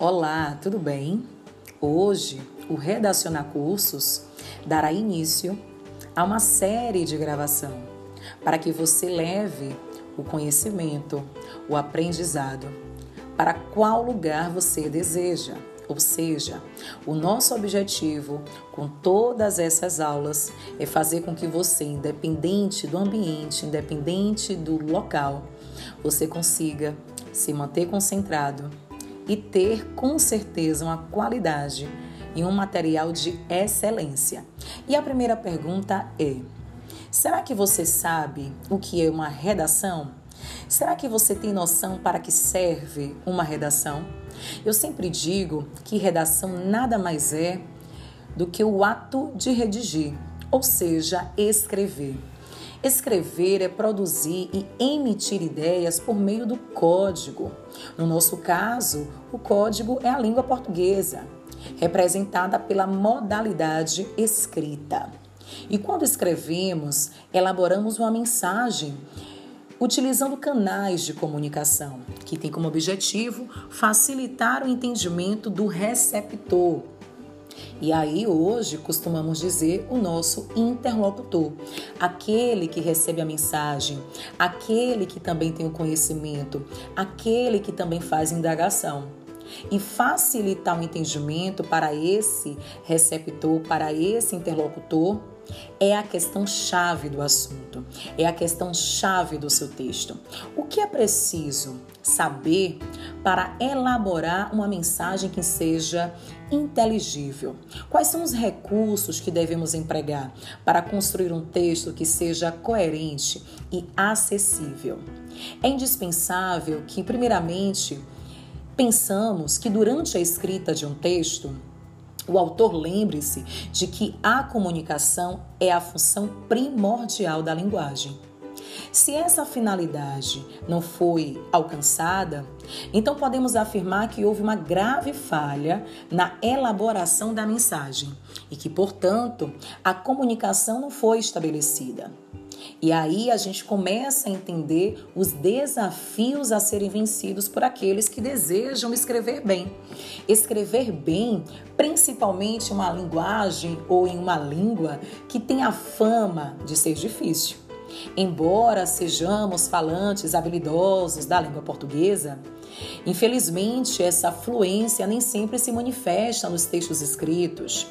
Olá, tudo bem? Hoje, o Redacionar Cursos dará início a uma série de gravação para que você leve o conhecimento, o aprendizado para qual lugar você deseja. Ou seja, o nosso objetivo com todas essas aulas é fazer com que você, independente do ambiente, independente do local, você consiga se manter concentrado e ter com certeza uma qualidade e um material de excelência. E a primeira pergunta é: será que você sabe o que é uma redação? Será que você tem noção para que serve uma redação? Eu sempre digo que redação nada mais é do que o ato de redigir, ou seja, escrever. Escrever é produzir e emitir ideias por meio do código. No nosso caso, o código é a língua portuguesa, representada pela modalidade escrita. E quando escrevemos, elaboramos uma mensagem utilizando canais de comunicação, que tem como objetivo facilitar o entendimento do receptor e aí hoje costumamos dizer o nosso interlocutor, aquele que recebe a mensagem, aquele que também tem o conhecimento, aquele que também faz indagação. E facilitar o entendimento para esse receptor, para esse interlocutor, é a questão chave do assunto, é a questão chave do seu texto. O que é preciso saber para elaborar uma mensagem que seja inteligível? Quais são os recursos que devemos empregar para construir um texto que seja coerente e acessível? É indispensável que, primeiramente, pensamos que durante a escrita de um texto, o autor lembre-se de que a comunicação é a função primordial da linguagem. Se essa finalidade não foi alcançada, então podemos afirmar que houve uma grave falha na elaboração da mensagem e que, portanto, a comunicação não foi estabelecida. E aí a gente começa a entender os desafios a serem vencidos por aqueles que desejam escrever bem. Escrever bem, principalmente uma linguagem ou em uma língua que tem a fama de ser difícil. Embora sejamos falantes habilidosos da língua portuguesa, infelizmente essa fluência nem sempre se manifesta nos textos escritos.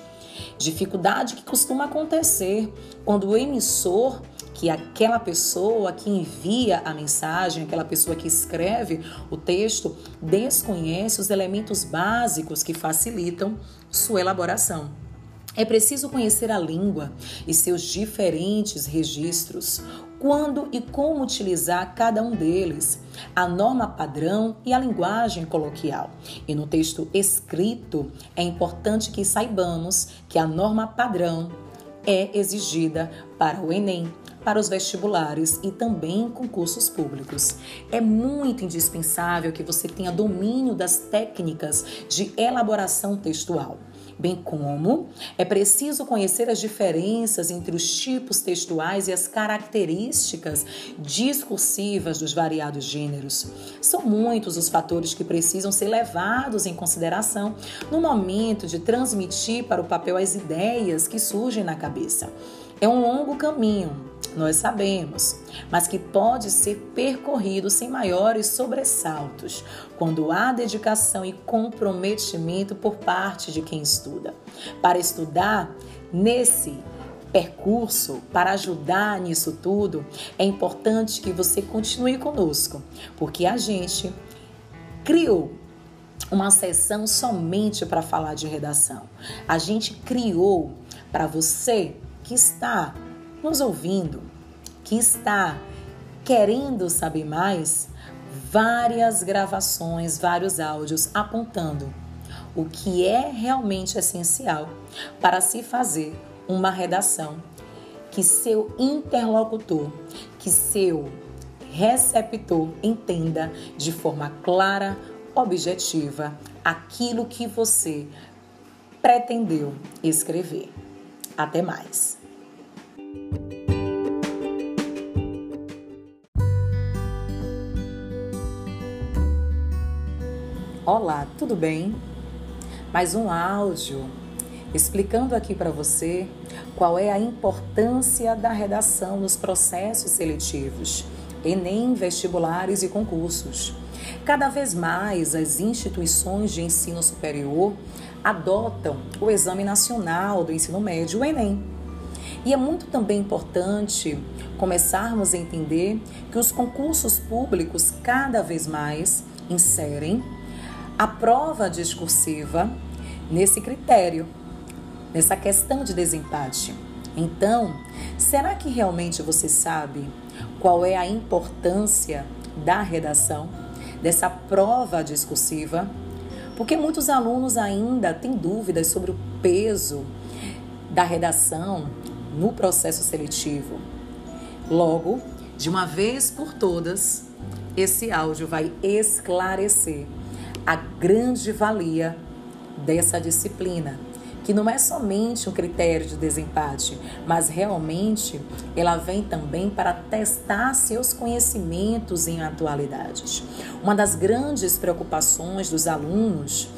Dificuldade que costuma acontecer quando o emissor que aquela pessoa que envia a mensagem, aquela pessoa que escreve o texto, desconhece os elementos básicos que facilitam sua elaboração. É preciso conhecer a língua e seus diferentes registros, quando e como utilizar cada um deles, a norma padrão e a linguagem coloquial. E no texto escrito, é importante que saibamos que a norma padrão é exigida para o Enem, para os vestibulares e também concursos públicos. É muito indispensável que você tenha domínio das técnicas de elaboração textual bem como é preciso conhecer as diferenças entre os tipos textuais e as características discursivas dos variados gêneros. São muitos os fatores que precisam ser levados em consideração no momento de transmitir para o papel as ideias que surgem na cabeça. É um longo caminho, nós sabemos, mas que pode ser percorrido sem maiores sobressaltos, quando há dedicação e comprometimento por parte de quem estuda. Para estudar nesse percurso, para ajudar nisso tudo, é importante que você continue conosco, porque a gente criou uma sessão somente para falar de redação. A gente criou para você que está nos ouvindo, que está querendo saber mais, várias gravações, vários áudios apontando o que é realmente essencial para se fazer uma redação que seu interlocutor, que seu receptor entenda de forma clara, objetiva aquilo que você pretendeu escrever. Até mais! Olá, tudo bem? Mais um áudio explicando aqui para você qual é a importância da redação nos processos seletivos, Enem, vestibulares e concursos. Cada vez mais as instituições de ensino superior adotam o Exame Nacional do Ensino Médio, o Enem. E é muito também importante começarmos a entender que os concursos públicos cada vez mais inserem a prova discursiva nesse critério, nessa questão de desempate. Então, será que realmente você sabe qual é a importância da redação, dessa prova discursiva? Porque muitos alunos ainda têm dúvidas sobre o peso da redação no processo seletivo. Logo, de uma vez por todas, esse áudio vai esclarecer a grande valia dessa disciplina, que não é somente um critério de desempate, mas realmente ela vem também para testar seus conhecimentos em atualidades. Uma das grandes preocupações dos alunos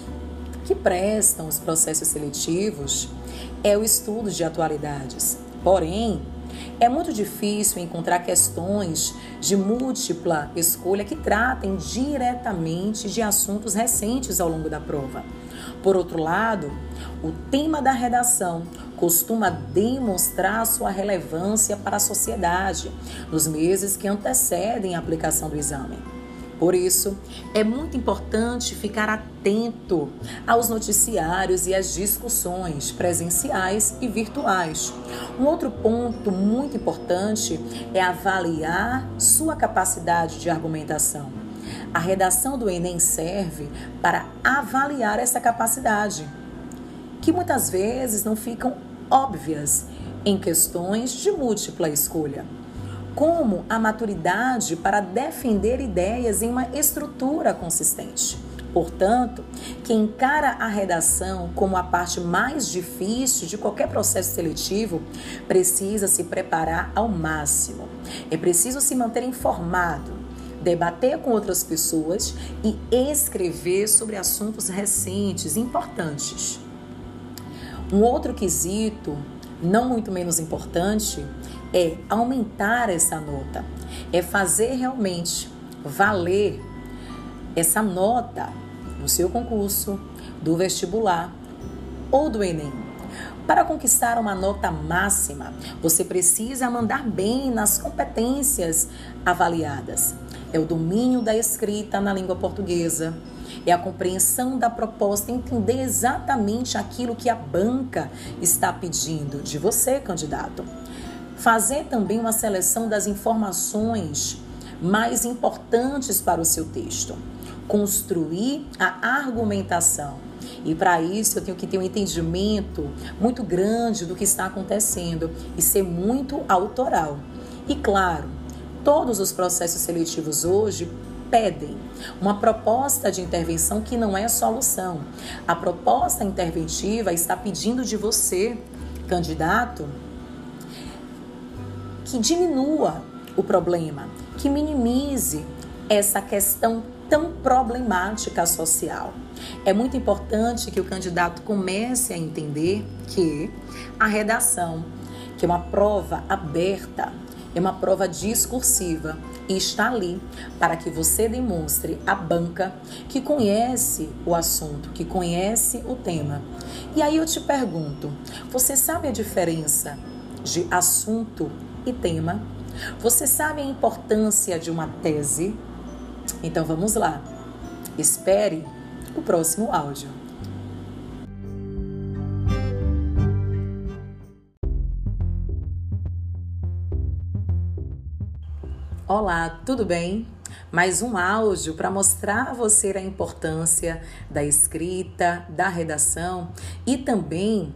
que prestam os processos seletivos é o estudo de atualidades. Porém, é muito difícil encontrar questões de múltipla escolha que tratem diretamente de assuntos recentes ao longo da prova. Por outro lado, o tema da redação costuma demonstrar sua relevância para a sociedade nos meses que antecedem a aplicação do exame. Por isso, é muito importante ficar atento aos noticiários e às discussões presenciais e virtuais. Um outro ponto muito importante é avaliar sua capacidade de argumentação. A redação do Enem serve para avaliar essa capacidade, que muitas vezes não ficam óbvias em questões de múltipla escolha como a maturidade para defender ideias em uma estrutura consistente. Portanto, quem encara a redação como a parte mais difícil de qualquer processo seletivo precisa se preparar ao máximo. É preciso se manter informado, debater com outras pessoas e escrever sobre assuntos recentes importantes. Um outro quesito, não muito menos importante, é aumentar essa nota, é fazer realmente valer essa nota no seu concurso, do vestibular ou do Enem. Para conquistar uma nota máxima, você precisa mandar bem nas competências avaliadas. É o domínio da escrita na língua portuguesa, é a compreensão da proposta, entender exatamente aquilo que a banca está pedindo de você, candidato. Fazer também uma seleção das informações mais importantes para o seu texto. Construir a argumentação. E para isso eu tenho que ter um entendimento muito grande do que está acontecendo e ser muito autoral. E claro, todos os processos seletivos hoje pedem uma proposta de intervenção que não é solução. A proposta interventiva está pedindo de você, candidato, que diminua o problema, que minimize essa questão tão problemática social. É muito importante que o candidato comece a entender que a redação, que é uma prova aberta, é uma prova discursiva e está ali para que você demonstre à banca que conhece o assunto, que conhece o tema. E aí eu te pergunto: você sabe a diferença de assunto e tema. Você sabe a importância de uma tese? Então vamos lá. Espere o próximo áudio. Olá, tudo bem? Mais um áudio para mostrar a você a importância da escrita, da redação e também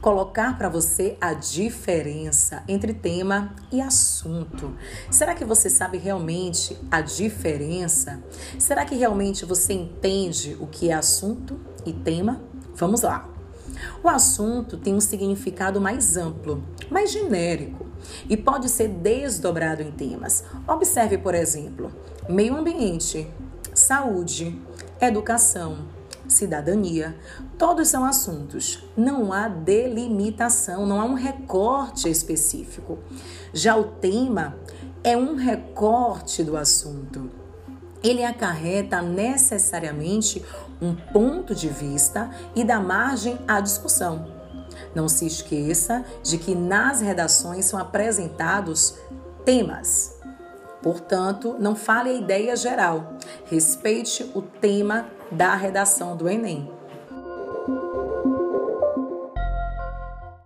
colocar para você a diferença entre tema e assunto. Será que você sabe realmente a diferença? Será que realmente você entende o que é assunto e tema? Vamos lá. O assunto tem um significado mais amplo, mais genérico e pode ser desdobrado em temas. Observe, por exemplo, meio ambiente, saúde, educação, cidadania. Todos são assuntos. Não há delimitação, não há um recorte específico. Já o tema é um recorte do assunto. Ele acarreta necessariamente um ponto de vista e dá margem à discussão. Não se esqueça de que nas redações são apresentados temas. Portanto, não fale a ideia geral. Respeite o tema da redação do Enem.